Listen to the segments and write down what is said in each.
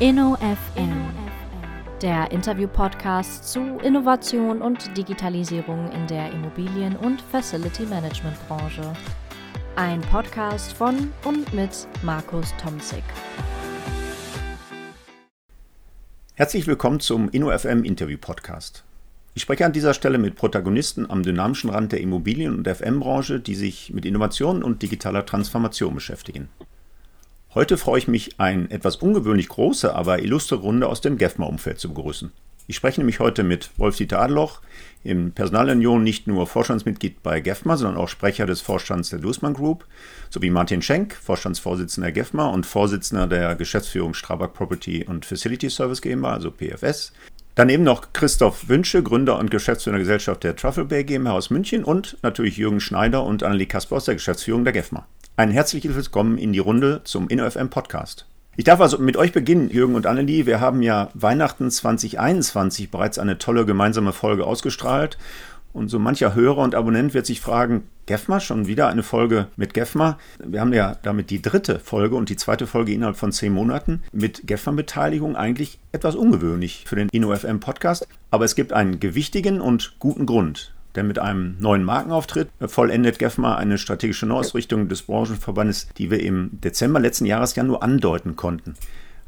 InnoFM, der Interview-Podcast zu Innovation und Digitalisierung in der Immobilien- und Facility Management-Branche. Ein Podcast von und mit Markus Tomzig. Herzlich willkommen zum InnoFM Interview-Podcast. Ich spreche an dieser Stelle mit Protagonisten am dynamischen Rand der Immobilien- und FM-Branche, die sich mit Innovation und digitaler Transformation beschäftigen. Heute freue ich mich, eine etwas ungewöhnlich große, aber illustre Runde aus dem GEFMA-Umfeld zu begrüßen. Ich spreche nämlich heute mit Wolf-Dieter Adloch, im Personalunion nicht nur Vorstandsmitglied bei GEFMA, sondern auch Sprecher des Vorstands der Dußmann Group, sowie Martin Schenk, Vorstandsvorsitzender der GEFMA und Vorsitzender der Geschäftsführung Strabag Property und Facility Service GmbH, also PFS. Daneben noch Christoph Wünsche, Gründer und Geschäftsführer der Gesellschaft der Truffle Bay GmbH aus München und natürlich Jürgen Schneider und Annelie Kasper aus der Geschäftsführung der GEFMA. Ein herzliches Willkommen in die Runde zum InnoFM Podcast. Ich darf also mit euch beginnen, Jürgen und Annelie. Wir haben ja Weihnachten 2021 bereits eine tolle gemeinsame Folge ausgestrahlt. Und so mancher Hörer und Abonnent wird sich fragen, GEFMA, schon wieder eine Folge mit GEFMA. Wir haben ja damit die dritte Folge und die zweite Folge innerhalb von zehn Monaten mit GEFMA-Beteiligung eigentlich etwas ungewöhnlich für den InnoFM-Podcast. Aber es gibt einen gewichtigen und guten Grund. Denn mit einem neuen Markenauftritt vollendet GEFMA eine strategische Neuausrichtung des Branchenverbandes, die wir im Dezember letzten Jahres ja nur andeuten konnten.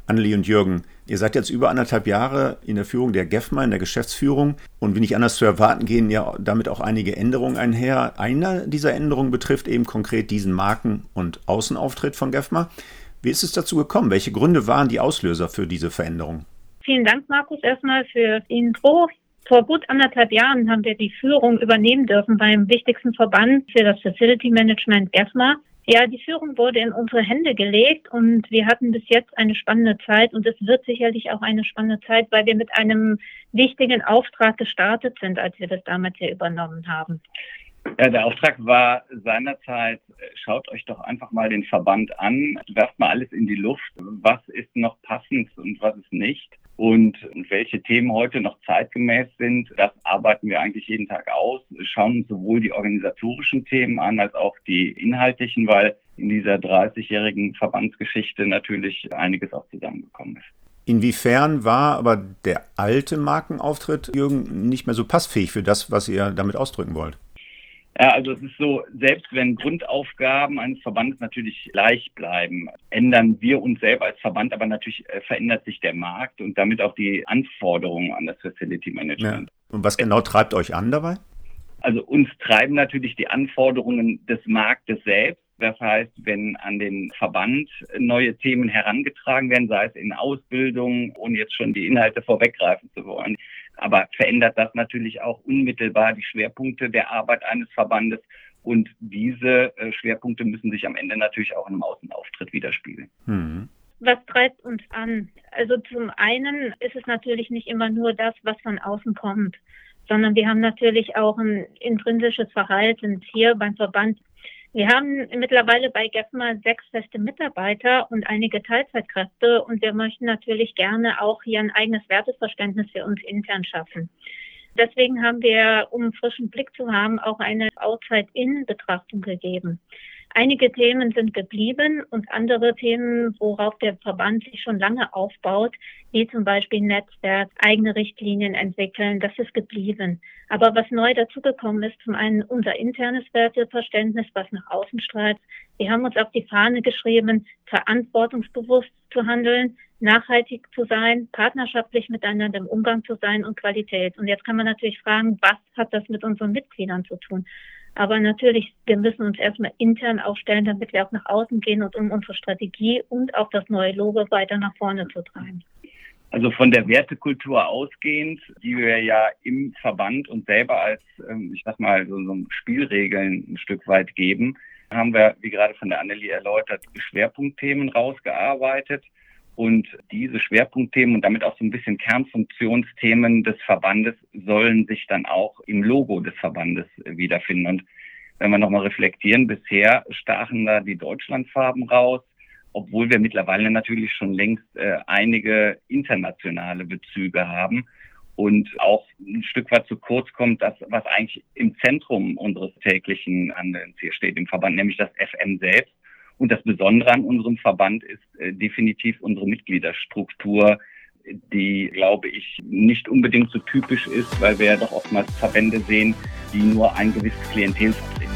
Annelie und Jürgen, ihr seid jetzt über anderthalb Jahre in der Führung der GEFMA, in der Geschäftsführung. Und wie nicht anders zu erwarten, gehen ja damit auch einige Änderungen einher. Eine dieser Änderungen betrifft eben konkret diesen Marken- und Außenauftritt von GEFMA. Wie ist es dazu gekommen? Welche Gründe waren die Auslöser für diese Veränderung? Vielen Dank, Markus, erstmal für die Intro. Vor gut anderthalb Jahren haben wir die Führung übernehmen dürfen beim wichtigsten Verband für das Facility Management GEFMA. Ja, die Führung wurde in unsere Hände gelegt und wir hatten bis jetzt eine spannende Zeit und es wird sicherlich auch eine spannende Zeit, weil wir mit einem wichtigen Auftrag gestartet sind, als wir das damals hier übernommen haben. Ja, der Auftrag war seinerzeit, schaut euch doch einfach mal den Verband an, werft mal alles in die Luft, was ist noch passend und was ist nicht. Und welche Themen heute noch zeitgemäß sind, das arbeiten wir eigentlich jeden Tag aus, schauen uns sowohl die organisatorischen Themen an als auch die inhaltlichen, weil in dieser 30-jährigen Verbandsgeschichte natürlich einiges auch zusammengekommen ist. Inwiefern war aber der alte Markenauftritt, Jürgen, nicht mehr so passfähig für das, was ihr damit ausdrücken wollt? Ja, also es ist so, selbst wenn Grundaufgaben eines Verbandes natürlich gleich bleiben, ändern wir uns selber als Verband, aber natürlich äh, verändert sich der Markt und damit auch die Anforderungen an das Facility Management. Ja. Und was genau treibt euch an dabei? Also uns treiben natürlich die Anforderungen des Marktes selbst. Das heißt, wenn an den Verband neue Themen herangetragen werden, sei es in Ausbildung, ohne jetzt schon die Inhalte vorweggreifen zu wollen, aber verändert das natürlich auch unmittelbar die Schwerpunkte der Arbeit eines Verbandes. Und diese äh, Schwerpunkte müssen sich am Ende natürlich auch in einem Außenauftritt widerspiegeln. Mhm. Was treibt uns an? Also zum einen ist es natürlich nicht immer nur das, was von außen kommt, sondern wir haben natürlich auch ein intrinsisches Verhalten hier beim Verband wir haben mittlerweile bei GEFMA sechs feste Mitarbeiter und einige Teilzeitkräfte und wir möchten natürlich gerne auch hier ein eigenes Werteverständnis für uns intern schaffen. Deswegen haben wir, um frischen Blick zu haben, auch eine Outside-In-Betrachtung gegeben. Einige Themen sind geblieben und andere Themen, worauf der Verband sich schon lange aufbaut, wie zum Beispiel Netzwerk, eigene Richtlinien entwickeln, das ist geblieben. Aber was neu dazugekommen ist, zum einen unser internes Werteverständnis, was nach außen strahlt. Wir haben uns auf die Fahne geschrieben, verantwortungsbewusst zu handeln, nachhaltig zu sein, partnerschaftlich miteinander im Umgang zu sein und Qualität. Und jetzt kann man natürlich fragen, was hat das mit unseren Mitgliedern zu tun? Aber natürlich, wir müssen uns erstmal intern aufstellen, damit wir auch nach außen gehen und um unsere Strategie und auch das neue Logo weiter nach vorne zu treiben. Also von der Wertekultur ausgehend, die wir ja im Verband und selber als, ähm, ich sag mal, so, so Spielregeln ein Stück weit geben, haben wir, wie gerade von der Annelie erläutert, Schwerpunktthemen rausgearbeitet und diese Schwerpunktthemen und damit auch so ein bisschen Kernfunktionsthemen des Verbandes sollen sich dann auch im Logo des Verbandes wiederfinden. Und wenn wir nochmal reflektieren, bisher stachen da die Deutschlandfarben raus, obwohl wir mittlerweile natürlich schon längst äh, einige internationale Bezüge haben und auch ein Stück weit zu kurz kommt, das, was eigentlich im Zentrum unseres täglichen Handelns hier steht im Verband, nämlich das FM selbst Und das Besondere an unserem Verband ist äh, definitiv unsere Mitgliederstruktur, die, glaube ich, nicht unbedingt so typisch ist, weil wir ja doch oftmals Verbände sehen, die nur ein gewisses Klientel vertreten.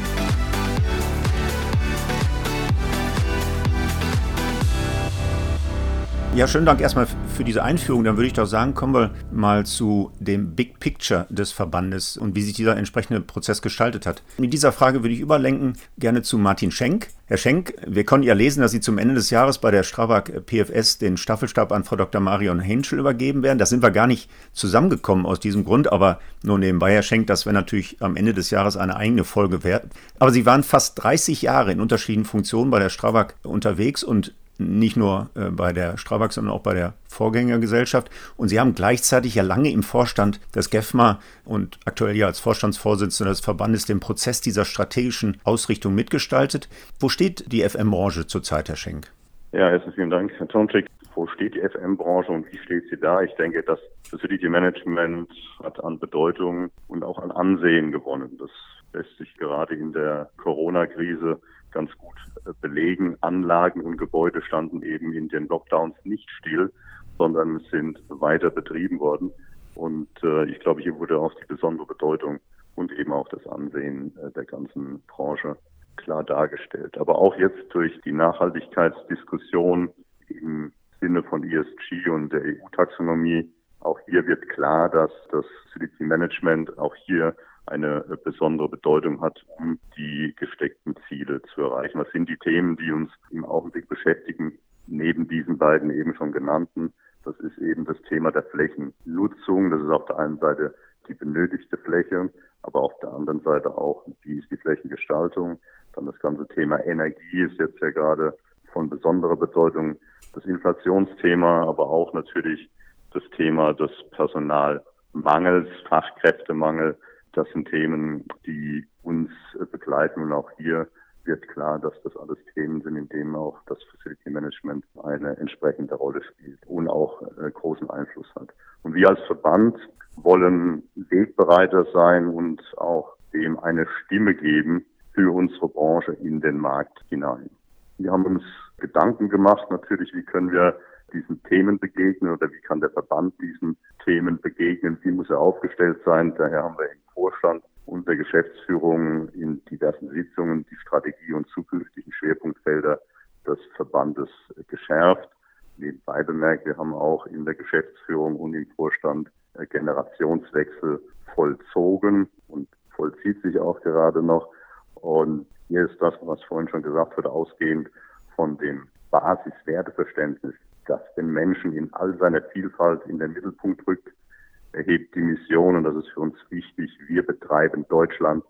Ja, schönen Dank erstmal für diese Einführung. Dann würde ich doch sagen, kommen wir mal zu dem Big Picture des Verbandes und wie sich dieser entsprechende Prozess gestaltet hat. Mit dieser Frage würde ich überlenken gerne zu Martin Schenk. Herr Schenk, wir konnten ja lesen, dass Sie zum Ende des Jahres bei der Strabag PFS den Staffelstab an Frau Dr. Marion Henschel übergeben werden. Da sind wir gar nicht zusammengekommen aus diesem Grund, aber nur nebenbei, Herr Schenk, das wäre natürlich am Ende des Jahres eine eigene Folge wert. Aber Sie waren fast 30 Jahre in unterschiedlichen Funktionen bei der Strabag unterwegs und nicht nur äh, bei der Strabag, sondern auch bei der Vorgängergesellschaft. Und Sie haben gleichzeitig ja lange im Vorstand des GEFMA und aktuell ja als Vorstandsvorsitzender des Verbandes den Prozess dieser strategischen Ausrichtung mitgestaltet. Wo steht die FM-Branche zurzeit, Herr Schenk? Ja, erstens vielen Dank, Herr Tomczyk. Wo steht die FM-Branche und wie steht sie da? Ich denke, das Facility Management hat an Bedeutung und auch an Ansehen gewonnen. Das lässt sich gerade in der Corona-Krise ganz gut äh, belegen. Anlagen und Gebäude standen eben in den Lockdowns nicht still, sondern sind weiter betrieben worden. Und äh, ich glaube, hier wurde auch die besondere Bedeutung und eben auch das Ansehen äh, der ganzen Branche klar dargestellt. Aber auch jetzt durch die Nachhaltigkeitsdiskussion im Sinne von ESG und der EU-Taxonomie, auch hier wird klar, dass das Facility Management auch hier eine besondere Bedeutung hat, um die gesteckten Ziele zu erreichen. Was sind die Themen, die uns im Augenblick beschäftigen, neben diesen beiden eben schon genannten? Das ist eben das Thema der Flächennutzung. Das ist auf der einen Seite die benötigte Fläche, aber auf der anderen Seite auch, wie ist die Flächengestaltung. Dann das ganze Thema Energie ist jetzt ja gerade von besonderer Bedeutung. Das Inflationsthema, aber auch natürlich das Thema des Personalmangels, Fachkräftemangel, das sind Themen, die uns begleiten und auch hier wird klar, dass das alles Themen sind, in denen auch das Facility Management eine entsprechende Rolle spielt und auch äh, großen Einfluss hat. Und wir als Verband wollen Wegbereiter sein und auch dem eine Stimme geben für unsere Branche in den Markt hinein. Wir haben uns Gedanken gemacht, natürlich, wie können wir diesen Themen begegnen oder wie kann der Verband diesen Themen begegnen, wie muss er aufgestellt sein. Daher haben wir Vorstand und der Geschäftsführung in diversen Sitzungen die Strategie und zukünftigen Schwerpunktfelder des Verbandes geschärft. Nebenbei bemerkt, wir haben auch in der Geschäftsführung und im Vorstand Generationswechsel vollzogen und vollzieht sich auch gerade noch. Und hier ist das, was vorhin schon gesagt wurde, ausgehend von dem Basiswerteverständnis, das den Menschen in all seiner Vielfalt in den Mittelpunkt rückt, erhebt die Mission, und das ist für uns wichtig, wir betreiben Deutschland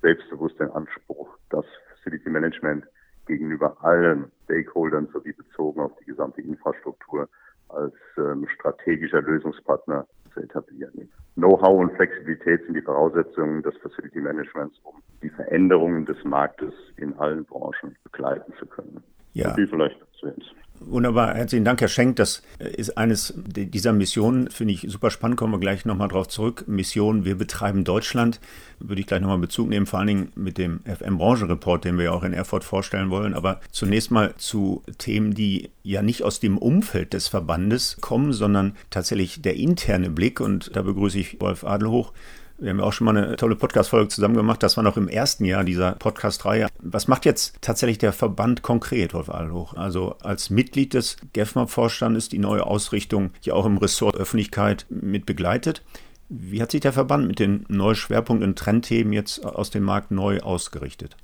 selbstbewusst den Anspruch, das Facility Management gegenüber allen Stakeholdern sowie bezogen auf die gesamte Infrastruktur als ähm, strategischer Lösungspartner zu etablieren. Know-how und Flexibilität sind die Voraussetzungen des Facility Managements, um die Veränderungen des Marktes in allen Branchen begleiten zu können. Ja. So vielleicht jetzt. Wunderbar, herzlichen Dank, Herr Schenk. Das ist eines dieser Missionen, finde ich super spannend, kommen wir gleich nochmal drauf zurück. Mission, wir betreiben Deutschland, würde ich gleich nochmal Bezug nehmen, vor allen Dingen mit dem FM-Branchen-Report, den wir ja auch in Erfurt vorstellen wollen. Aber zunächst mal zu Themen, die ja nicht aus dem Umfeld des Verbandes kommen, sondern tatsächlich der interne Blick. Und da begrüße ich Wolf Adelhoch, wir haben ja auch schon mal eine tolle Podcast-Folge zusammen gemacht. Das war noch im ersten Jahr dieser Podcast-Reihe. Was macht jetzt tatsächlich der Verband konkret, Wolf Allhoch? Also als Mitglied des GEFMA-Vorstandes die neue Ausrichtung ja auch im Ressort Öffentlichkeit mit begleitet. Wie hat sich der Verband mit den neuen Schwerpunkten und Trendthemen jetzt aus dem Markt neu ausgerichtet?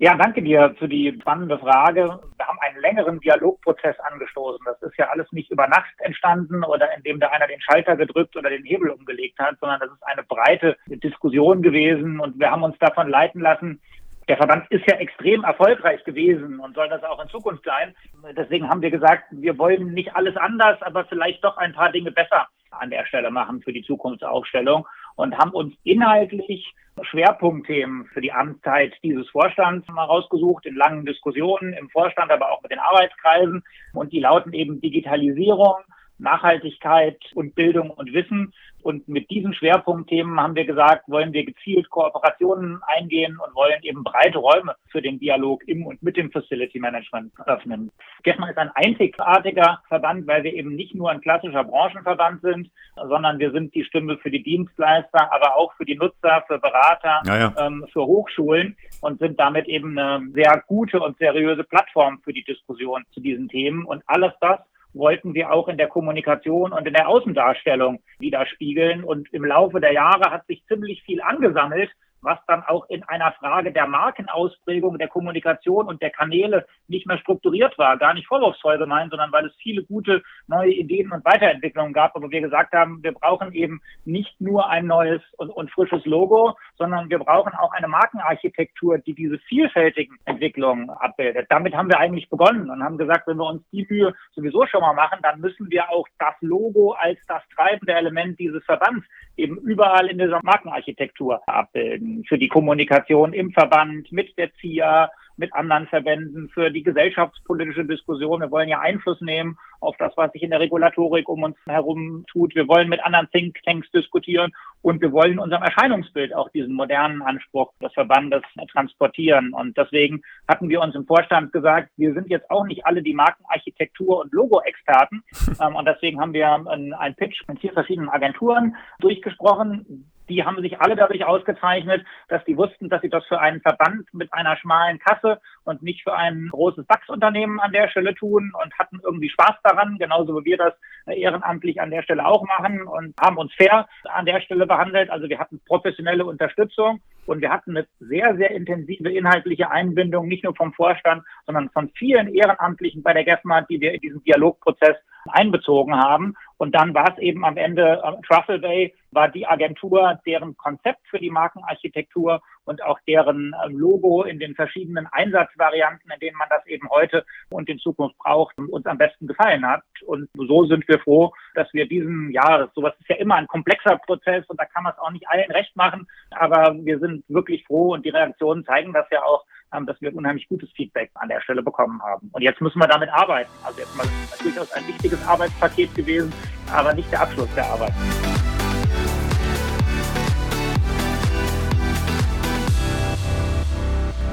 Ja, danke dir für die spannende Frage. Wir haben einen längeren Dialogprozess angestoßen. Das ist ja alles nicht über Nacht entstanden oder indem da einer den Schalter gedrückt oder den Hebel umgelegt hat, sondern das ist eine breite Diskussion gewesen und wir haben uns davon leiten lassen. Der Verband ist ja extrem erfolgreich gewesen und soll das auch in Zukunft sein. Deswegen haben wir gesagt, wir wollen nicht alles anders, aber vielleicht doch ein paar Dinge besser an der Stelle machen für die Zukunftsaufstellung und haben uns inhaltlich Schwerpunktthemen für die Amtszeit dieses Vorstands mal rausgesucht, in langen Diskussionen im Vorstand, aber auch mit den Arbeitskreisen. Und die lauten eben Digitalisierung, Nachhaltigkeit und Bildung und Wissen. Und mit diesen Schwerpunktthemen haben wir gesagt, wollen wir gezielt Kooperationen eingehen und wollen eben breite Räume für den Dialog im und mit dem Facility Management öffnen. GEFMA ist ein einzigartiger Verband, weil wir eben nicht nur ein klassischer Branchenverband sind, sondern wir sind die Stimme für die Dienstleister, aber auch für die Nutzer, für Berater, ja, ja. Ähm, für Hochschulen und sind damit eben eine sehr gute und seriöse Plattform für die Diskussion zu diesen Themen. Und alles das wollten wir auch in der Kommunikation und in der Außendarstellung widerspiegeln. Und im Laufe der Jahre hat sich ziemlich viel angesammelt, was dann auch in einer Frage der Markenausprägung, der Kommunikation und der Kanäle nicht mehr strukturiert war. Gar nicht vorwurfsvoll gemeint, sondern weil es viele gute neue Ideen und Weiterentwicklungen gab. Aber wir gesagt haben, wir brauchen eben nicht nur ein neues und, und frisches Logo, sondern wir brauchen auch eine Markenarchitektur, die diese vielfältigen Entwicklungen abbildet. Damit haben wir eigentlich begonnen und haben gesagt, wenn wir uns die Mühe sowieso schon mal machen, dann müssen wir auch das Logo als das treibende Element dieses Verbands eben überall in dieser Markenarchitektur abbilden. Für die Kommunikation im Verband, mit der ZIA, mit anderen Verbänden, für die gesellschaftspolitische Diskussion. Wir wollen ja Einfluss nehmen auf das, was sich in der Regulatorik um uns herum tut. Wir wollen mit anderen Thinktanks diskutieren und wir wollen in unserem Erscheinungsbild auch diesen modernen Anspruch des Verbandes transportieren. Und deswegen hatten wir uns im Vorstand gesagt, wir sind jetzt auch nicht alle die Markenarchitektur- und Logo-Experten. Ähm, und deswegen haben wir einen Pitch mit vier verschiedenen Agenturen durchgesprochen die haben sich alle dadurch ausgezeichnet, dass die wussten, dass sie das für einen Verband mit einer schmalen Kasse und nicht für ein großes DAX-Unternehmen an der Stelle tun und hatten irgendwie Spaß daran, genauso wie wir das ehrenamtlich an der Stelle auch machen und haben uns fair an der Stelle behandelt. Also wir hatten professionelle Unterstützung und wir hatten eine sehr, sehr intensive inhaltliche Einbindung, nicht nur vom Vorstand, sondern von vielen Ehrenamtlichen bei der GEFMA, die wir in diesem Dialogprozess einbezogen haben. Und dann war es eben am Ende, äh, Truffle Bay war die Agentur, deren Konzept für die Markenarchitektur und auch deren äh, Logo in den verschiedenen Einsatzvarianten, in denen man das eben heute und in Zukunft braucht, uns am besten gefallen hat. Und so sind wir froh, dass wir diesen, ja, sowas ist ja immer ein komplexer Prozess und da kann man es auch nicht allen recht machen, aber wir sind wirklich froh und die Reaktionen zeigen das ja auch, ähm, dass wir unheimlich gutes Feedback an der Stelle bekommen haben. Und jetzt müssen wir damit arbeiten. Also jetzt mal durchaus ein wichtiges Arbeitspaket gewesen, aber nicht der Abschluss der Arbeit.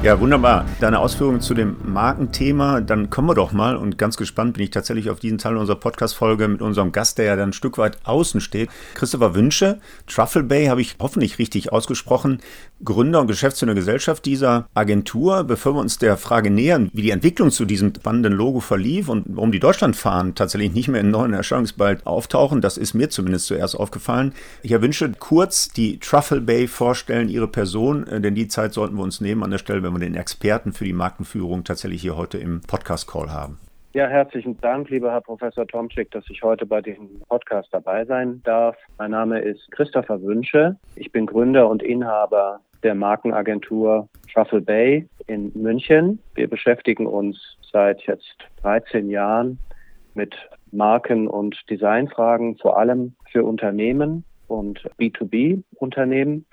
Ja, wunderbar. Deine Ausführungen zu dem Markenthema, dann kommen wir doch mal und ganz gespannt bin ich tatsächlich auf diesen Teil unserer Podcast-Folge mit unserem Gast, der ja dann ein Stück weit außen steht. Christopher Wünsche, Truffle Bay habe ich hoffentlich richtig ausgesprochen, Gründer und Geschäftsführer Gesellschaft dieser Agentur. Bevor wir uns der Frage nähern, wie die Entwicklung zu diesem spannenden Logo verlief und warum die Deutschlandfahnen tatsächlich nicht mehr in neuen Erscheinungsbild auftauchen, das ist mir zumindest zuerst aufgefallen. Ich Wünsche kurz die Truffle Bay vorstellen, ihre Person, äh, denn die Zeit sollten wir uns nehmen an der Stelle, wenn wir den Experten für die Markenführung tatsächlich hier heute im Podcast-Call haben. Ja, herzlichen Dank, lieber Herr Professor Tomczyk, dass ich heute bei diesem Podcast dabei sein darf. Mein Name ist Christopher Wünsche. Ich bin Gründer und Inhaber der Markenagentur Truffle Bay in München. Wir beschäftigen uns seit jetzt 13 Jahren mit Marken- und Designfragen, vor allem für Unternehmen und B2B-Unternehmen.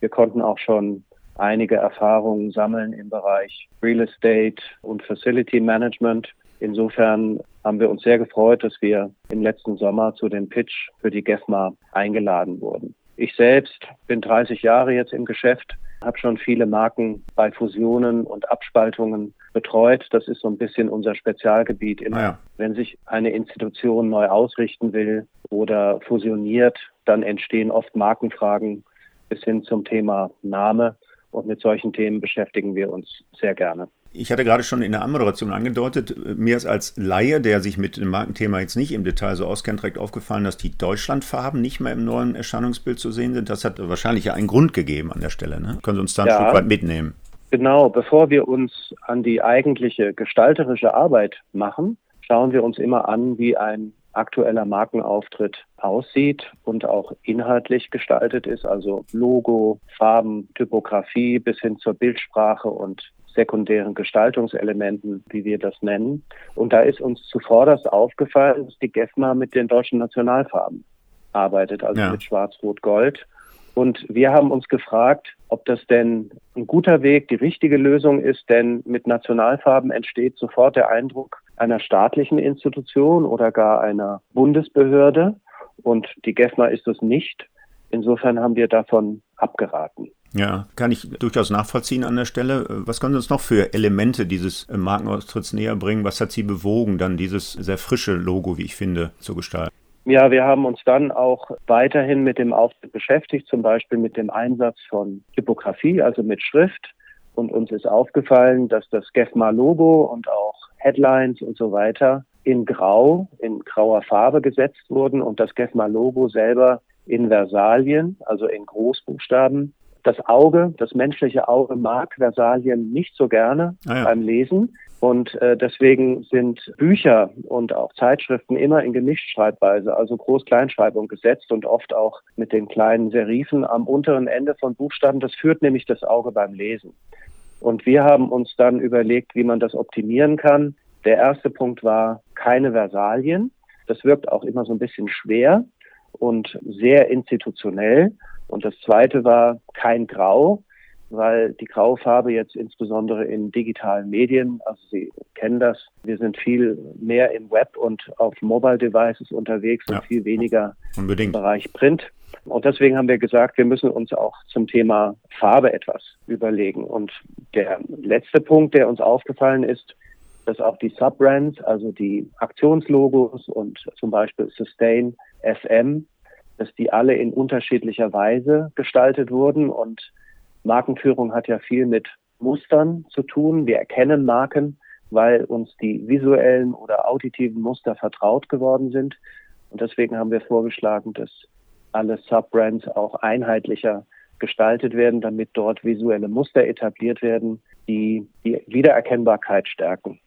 Wir konnten auch schon einige Erfahrungen sammeln im Bereich Real Estate und Facility Management. Insofern haben wir uns sehr gefreut, dass wir im letzten Sommer zu dem Pitch für die GEFMA eingeladen wurden. Ich selbst bin 30 Jahre jetzt im Geschäft, habe schon viele Marken bei Fusionen und Abspaltungen betreut. Das ist so ein bisschen unser Spezialgebiet. Immer, ah ja. Wenn sich eine Institution neu ausrichten will oder fusioniert, dann entstehen oft Markenfragen bis hin zum Thema Name. Und mit solchen Themen beschäftigen wir uns sehr gerne. Ich hatte gerade schon in der Anmoderation angedeutet, mir ist als Laie, der sich mit dem Markenthema jetzt nicht im Detail so auskennt, direkt aufgefallen, dass die Deutschlandfarben nicht mehr im neuen Erscheinungsbild zu sehen sind. Das hat wahrscheinlich ja einen Grund gegeben an der Stelle. Ne? Können Sie uns da ein ja, Stück weit mitnehmen? Genau, bevor wir uns an die eigentliche gestalterische Arbeit machen, schauen wir uns immer an, wie ein aktueller Markenauftritt aussieht und auch inhaltlich gestaltet ist, also Logo, Farben, Typografie bis hin zur Bildsprache und sekundären Gestaltungselementen, wie wir das nennen. Und da ist uns zuvorderst aufgefallen, dass die GEFMA mit den deutschen Nationalfarben arbeitet, also ja. mit Schwarz-Rot-Gold. Und wir haben uns gefragt, ob das denn ein guter Weg, die richtige Lösung ist, denn mit Nationalfarben entsteht sofort der Eindruck, einer staatlichen Institution oder gar einer Bundesbehörde. Und die GEFMA ist es nicht. Insofern haben wir davon abgeraten. Ja, kann ich durchaus nachvollziehen an der Stelle. Was können Sie uns noch für Elemente dieses Markenaustritts näher bringen? Was hat Sie bewogen, dann dieses sehr frische Logo, wie ich finde, zu gestalten? Ja, wir haben uns dann auch weiterhin mit dem Auftritt beschäftigt, zum Beispiel mit dem Einsatz von Typografie, also mit Schrift. Und uns ist aufgefallen, dass das GEFMA-Logo und auch Headlines und so weiter in Grau, in grauer Farbe gesetzt wurden und das GEFMA-Logo selber in Versalien, also in Großbuchstaben. Das Auge, das menschliche Auge mag Versalien nicht so gerne ah ja. beim Lesen. Und äh, deswegen sind Bücher und auch Zeitschriften immer in Gemischtschreibweise, also Groß-Kleinschreibung gesetzt und oft auch mit den kleinen Serifen am unteren Ende von Buchstaben. Das führt nämlich das Auge beim Lesen. Und wir haben uns dann überlegt, wie man das optimieren kann. Der erste Punkt war keine Versalien. Das wirkt auch immer so ein bisschen schwer und sehr institutionell. Und das zweite war kein Grau, weil die graue Farbe jetzt insbesondere in digitalen Medien, also Sie kennen das, wir sind viel mehr im Web und auf Mobile Devices unterwegs ja. und viel weniger Unbedingt. im Bereich Print. Und deswegen haben wir gesagt, wir müssen uns auch zum Thema Farbe etwas überlegen. Und der letzte Punkt, der uns aufgefallen ist, dass auch die Subbrands, also die Aktionslogos und zum Beispiel Sustain FM, dass die alle in unterschiedlicher Weise gestaltet wurden und Markenführung hat ja viel mit Mustern zu tun. Wir erkennen Marken, weil uns die visuellen oder auditiven Muster vertraut geworden sind. Und deswegen haben wir vorgeschlagen, dass alle Subbrands auch einheitlicher gestaltet werden, damit dort visuelle Muster etabliert werden, die die Wiedererkennbarkeit stärken.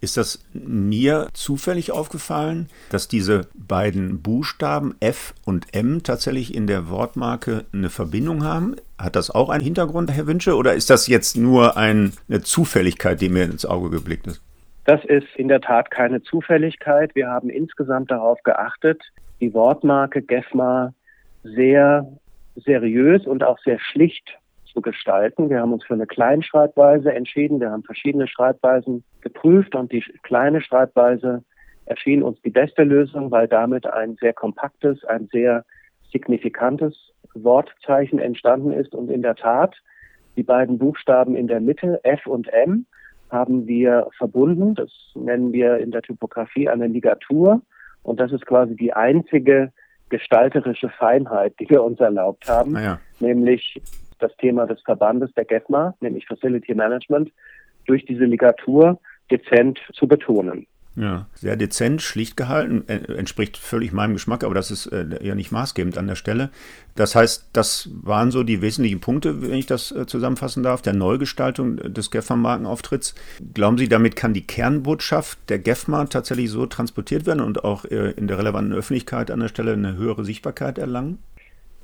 Ist das mir zufällig aufgefallen, dass diese beiden Buchstaben F und M tatsächlich in der Wortmarke eine Verbindung haben? Hat das auch einen Hintergrund, Herr Wünsche, oder ist das jetzt nur ein, eine Zufälligkeit, die mir ins Auge geblickt ist? Das ist in der Tat keine Zufälligkeit. Wir haben insgesamt darauf geachtet, die Wortmarke GEFMA sehr seriös und auch sehr schlicht zu gestalten. Wir haben uns für eine Kleinschreibweise entschieden. Wir haben verschiedene Schreibweisen geprüft und die kleine Schreibweise erschien uns die beste Lösung, weil damit ein sehr kompaktes, ein sehr signifikantes Wortzeichen entstanden ist. Und in der Tat, die beiden Buchstaben in der Mitte, F und M, haben wir verbunden. Das nennen wir in der Typografie eine Ligatur. Und das ist quasi die einzige gestalterische Feinheit, die wir uns erlaubt haben, ah ja. nämlich das Thema des Verbandes der GEFMA, nämlich Facility Management, durch diese Ligatur dezent zu betonen. Ja, sehr dezent, schlicht gehalten, entspricht völlig meinem Geschmack, aber das ist äh, ja nicht maßgebend an der Stelle. Das heißt, das waren so die wesentlichen Punkte, wenn ich das äh, zusammenfassen darf, der Neugestaltung des GEFMA-Markenauftritts. Glauben Sie, damit kann die Kernbotschaft der GEFMA tatsächlich so transportiert werden und auch äh, in der relevanten Öffentlichkeit an der Stelle eine höhere Sichtbarkeit erlangen?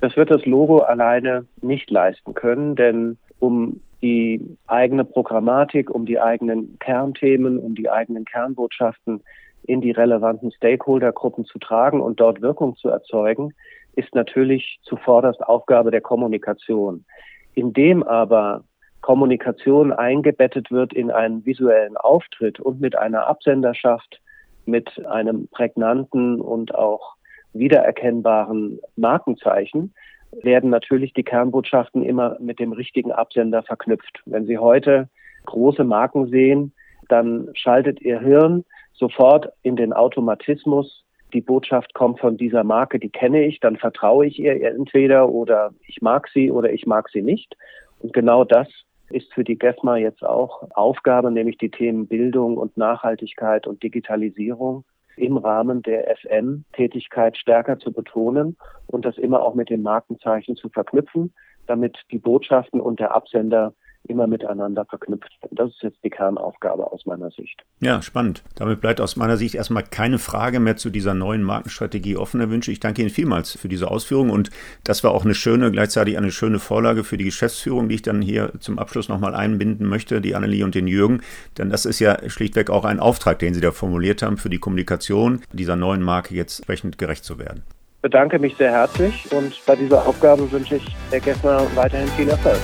Das wird das Logo alleine nicht leisten können, denn um die eigene Programmatik, um die eigenen Kernthemen, um die eigenen Kernbotschaften in die relevanten Stakeholdergruppen zu tragen und dort Wirkung zu erzeugen, ist natürlich zuvorderst Aufgabe der Kommunikation. Indem aber Kommunikation eingebettet wird in einen visuellen Auftritt und mit einer Absenderschaft, mit einem prägnanten und auch wiedererkennbaren Markenzeichen, werden natürlich die Kernbotschaften immer mit dem richtigen Absender verknüpft. Wenn Sie heute große Marken sehen, dann schaltet Ihr Hirn sofort in den Automatismus. Die Botschaft kommt von dieser Marke, die kenne ich, dann vertraue ich ihr entweder oder ich mag sie oder ich mag sie nicht. Und genau das ist für die GEFMA jetzt auch Aufgabe, nämlich die Themen Bildung und Nachhaltigkeit und Digitalisierung im Rahmen der FM-Tätigkeit stärker zu betonen und das immer auch mit dem Markenzeichen zu verknüpfen, damit die Botschaften und der Absender immer miteinander verknüpft sind. Das ist jetzt die Kernaufgabe aus meiner Sicht. Ja, spannend. Damit bleibt aus meiner Sicht erstmal keine Frage mehr zu dieser neuen Markenstrategie offener Wünsche. Ich danke Ihnen vielmals für diese Ausführungen und das war auch eine schöne, gleichzeitig eine schöne Vorlage für die Geschäftsführung, die ich dann hier zum Abschluss nochmal einbinden möchte, die Annelie und den Jürgen. Denn das ist ja schlichtweg auch ein Auftrag, den Sie da formuliert haben, für die Kommunikation dieser neuen Marke jetzt entsprechend gerecht zu werden. Ich bedanke mich sehr herzlich und bei dieser Aufgabe wünsche ich Herr Gessner weiterhin viel Erfolg.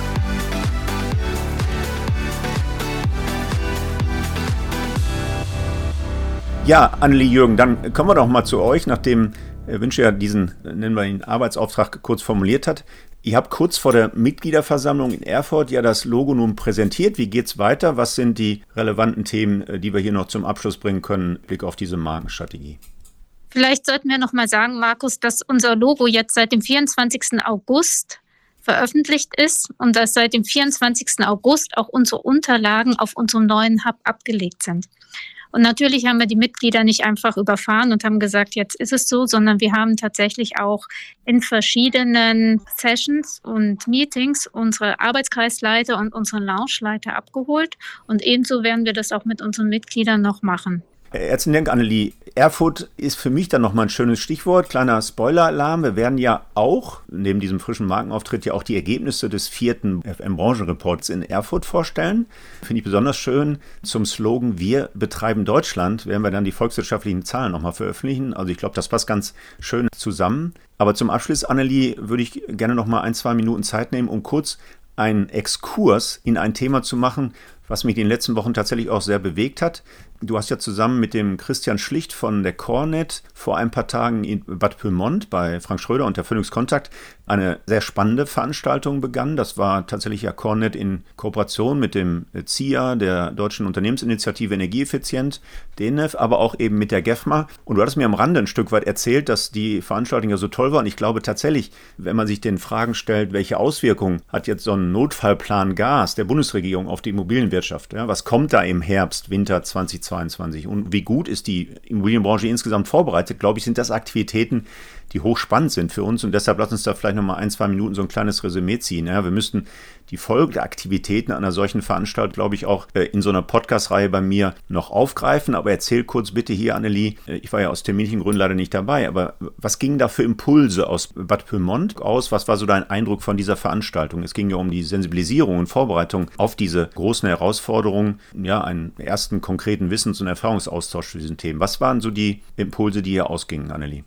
Ja, Annelie Jürgen, dann kommen wir doch mal zu euch, nachdem Wünsche ja diesen, nennen wir ihn, Arbeitsauftrag kurz formuliert hat. Ihr habt kurz vor der Mitgliederversammlung in Erfurt ja das Logo nun präsentiert. Wie geht's weiter? Was sind die relevanten Themen, äh, die wir hier noch zum Abschluss bringen können, Blick auf diese Markenstrategie? Vielleicht sollten wir noch mal sagen, Markus, dass unser Logo jetzt seit dem 24. August veröffentlicht ist und dass seit dem 24. August auch unsere Unterlagen auf unserem neuen Hub abgelegt sind. Und natürlich haben wir die Mitglieder nicht einfach überfahren und haben gesagt, jetzt ist es so, sondern wir haben tatsächlich auch in verschiedenen Sessions und Meetings unsere Arbeitskreisleiter und unsere Launchleiter abgeholt. Und ebenso werden wir das auch mit unseren Mitgliedern noch machen. Herzlichen Dank, Annelie. Erfurt ist für mich dann nochmal ein schönes Stichwort. Kleiner Spoiler-Alarm. Wir werden ja auch, neben diesem frischen Markenauftritt, ja auch die Ergebnisse des vierten FM-Branchen-Reports in Erfurt vorstellen. Finde ich besonders schön. Zum Slogan Wir betreiben Deutschland werden wir dann die volkswirtschaftlichen Zahlen nochmal veröffentlichen. Also ich glaube, das passt ganz schön zusammen. Aber zum Abschluss, Annelie, würde ich gerne nochmal ein, zwei Minuten Zeit nehmen, um kurz einen Exkurs in ein Thema zu machen, was mich in den letzten Wochen tatsächlich auch sehr bewegt hat. Du hast ja zusammen mit dem Christian Schlicht von der Cornet vor ein paar Tagen in Bad Pyrmont bei Frank Schröder und der Phoenix Kontakt eine sehr spannende Veranstaltung begann. Das war tatsächlich ja Cornet in Kooperation mit dem CIA, der Deutschen Unternehmensinitiative Energieeffizient, DENEF, aber auch eben mit der GEFMA. Und du hattest mir am Rande ein Stück weit erzählt, dass die Veranstaltung ja so toll war. Und ich glaube tatsächlich, wenn man sich den Fragen stellt, welche Auswirkungen hat jetzt so ein Notfallplan Gas der Bundesregierung auf die Immobilienwirtschaft? Ja, was kommt da im Herbst, Winter 2020? 2022. Und wie gut ist die Immobilienbranche insgesamt vorbereitet, glaube ich, sind das Aktivitäten, die hochspannend sind für uns. Und deshalb lass uns da vielleicht nochmal ein, zwei Minuten so ein kleines Resümee ziehen. Ja, wir müssten die Folgeaktivitäten einer solchen Veranstaltung, glaube ich, auch äh, in so einer Podcast-Reihe bei mir noch aufgreifen. Aber erzähl kurz bitte hier, Annelie, äh, ich war ja aus terminlichen Gründen leider nicht dabei, aber was ging da für Impulse aus Bad Pyrmont aus? Was war so dein Eindruck von dieser Veranstaltung? Es ging ja um die Sensibilisierung und Vorbereitung auf diese großen Herausforderungen, ja, einen ersten konkreten Wissens- und Erfahrungsaustausch zu diesen Themen. Was waren so die Impulse, die hier ausgingen, Annelie?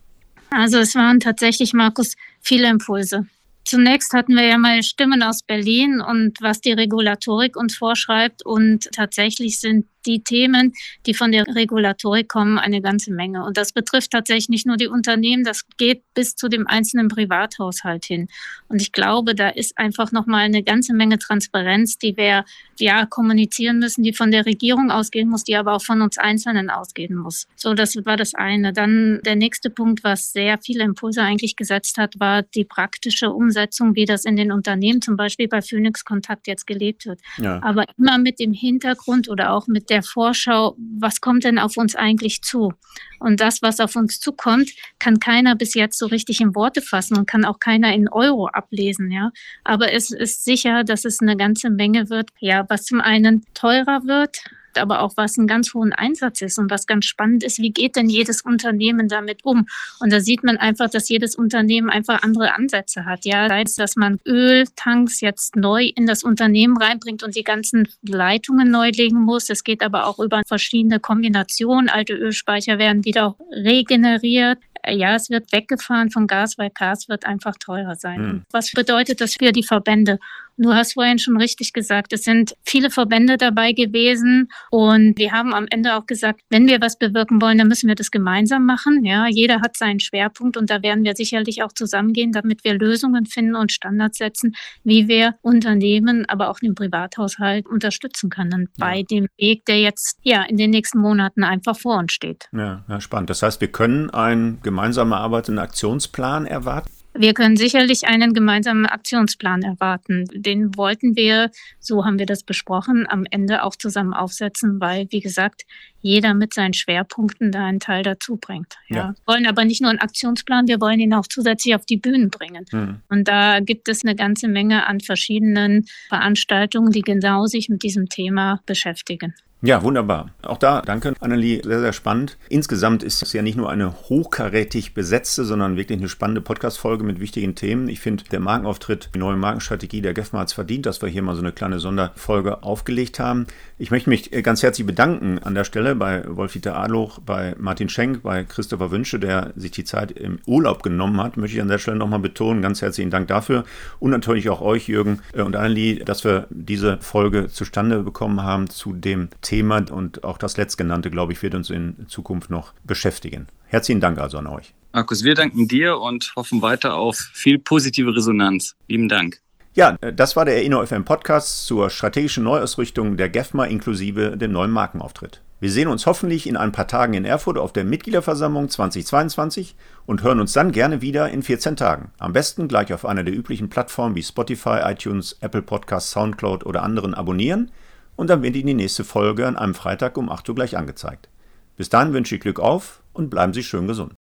Also es waren tatsächlich, Markus, viele Impulse. Zunächst hatten wir ja mal Stimmen aus Berlin und was die Regulatorik uns vorschreibt. Und tatsächlich sind die Themen, die von der Regulatorik kommen, eine ganze Menge. Und das betrifft tatsächlich nicht nur die Unternehmen, das geht bis zu dem einzelnen Privathaushalt hin. Und ich glaube, da ist einfach nochmal eine ganze Menge Transparenz, die wir ja kommunizieren müssen, die von der Regierung ausgehen muss, die aber auch von uns Einzelnen ausgehen muss. So, das war das eine. Dann der nächste Punkt, was sehr viele Impulse eigentlich gesetzt hat, war die praktische Umsetzung, wie das in den Unternehmen, zum Beispiel bei Phoenix Kontakt jetzt gelebt wird. Ja. Aber immer mit dem Hintergrund oder auch mit der der Vorschau, was kommt denn auf uns eigentlich zu? Und das, was auf uns zukommt, kann keiner bis jetzt so richtig in Worte fassen und kann auch keiner in Euro ablesen, ja. Aber es ist sicher, dass es eine ganze Menge wird, ja, was zum einen teurer wird, aber auch was einen ganz hohen Einsatz ist und was ganz spannend ist, wie geht denn jedes Unternehmen damit um? Und da sieht man einfach, dass jedes Unternehmen einfach andere Ansätze hat. Ja, sei es, dass man Öltanks jetzt neu in das Unternehmen reinbringt und die ganzen Leitungen neu legen muss. Es geht aber auch über verschiedene Kombinationen. Alte Ölspeicher werden wieder regeneriert ja, es wird weggefahren von Gas, weil Gas wird einfach teurer sein. Mhm. Was bedeutet das für die Verbände? Du hast vorhin schon richtig gesagt, es sind viele Verbände dabei gewesen und wir haben am Ende auch gesagt, wenn wir was bewirken wollen, dann müssen wir das gemeinsam machen. Ja, jeder hat seinen Schwerpunkt und da werden wir sicherlich auch zusammengehen, damit wir Lösungen finden und Standards setzen, wie wir Unternehmen, aber auch den Privathaushalt unterstützen können ja. bei dem Weg, der jetzt ja in den nächsten Monaten einfach vor uns steht. Ja, ja spannend. Das heißt, wir können einen gemeinsam erarbeiteten Aktionsplan erwarten? Wir können sicherlich einen gemeinsamen Aktionsplan erwarten. Den wollten wir, so haben wir das besprochen, am Ende auch zusammen aufsetzen, weil, wie gesagt, jeder mit seinen Schwerpunkten da einen Teil dazu bringt. Ja. ja. Wir wollen aber nicht nur einen Aktionsplan, wir wollen ihn auch zusätzlich auf die Bühnen bringen. Mhm. Und da gibt es eine ganze Menge an verschiedenen Veranstaltungen, die genau sich mit diesem Thema beschäftigen. Ja, wunderbar. Auch da danke, Annelie, sehr, sehr spannend. Insgesamt ist es ja nicht nur eine hochkarätig besetzte, sondern wirklich eine spannende Podcast-Folge mit wichtigen Themen. Ich finde, der Markenauftritt, die neue Markenstrategie der GEFMA hat es verdient, dass wir hier mal so eine kleine Sonderfolge aufgelegt haben. Ich möchte mich ganz herzlich bedanken an der Stelle bei Wolf-Dieter Adloch, bei Martin Schenk, bei Christopher Wünsche, der sich die Zeit im Urlaub genommen hat. Möchte ich an der Stelle nochmal betonen. Ganz herzlichen Dank dafür. Und natürlich auch euch, Jürgen und Annelie, dass wir diese Folge zustande bekommen haben zu dem Thema Thema und auch das letztgenannte, glaube ich, wird uns in Zukunft noch beschäftigen. Herzlichen Dank also an euch. Markus, wir danken dir und hoffen weiter auf viel positive Resonanz. Lieben Dank. Ja, das war der InnoFM Podcast zur strategischen Neuausrichtung der GEFMA inklusive dem neuen Markenauftritt. Wir sehen uns hoffentlich in ein paar Tagen in Erfurt auf der Mitgliederversammlung 2022 und hören uns dann gerne wieder in 14 Tagen. Am besten gleich auf einer der üblichen Plattformen wie Spotify, iTunes, Apple Podcasts, Soundcloud oder anderen abonnieren und dann wird Ihnen die nächste Folge an einem Freitag um 8 Uhr gleich angezeigt. Bis dahin wünsche ich Glück auf und bleiben Sie schön gesund.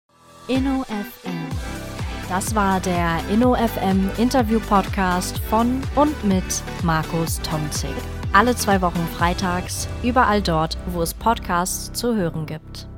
InnoFM. Das war der InnoFM Interview Podcast von und mit Markus Tomzig. Alle zwei Wochen freitags, überall dort, wo es Podcasts zu hören gibt.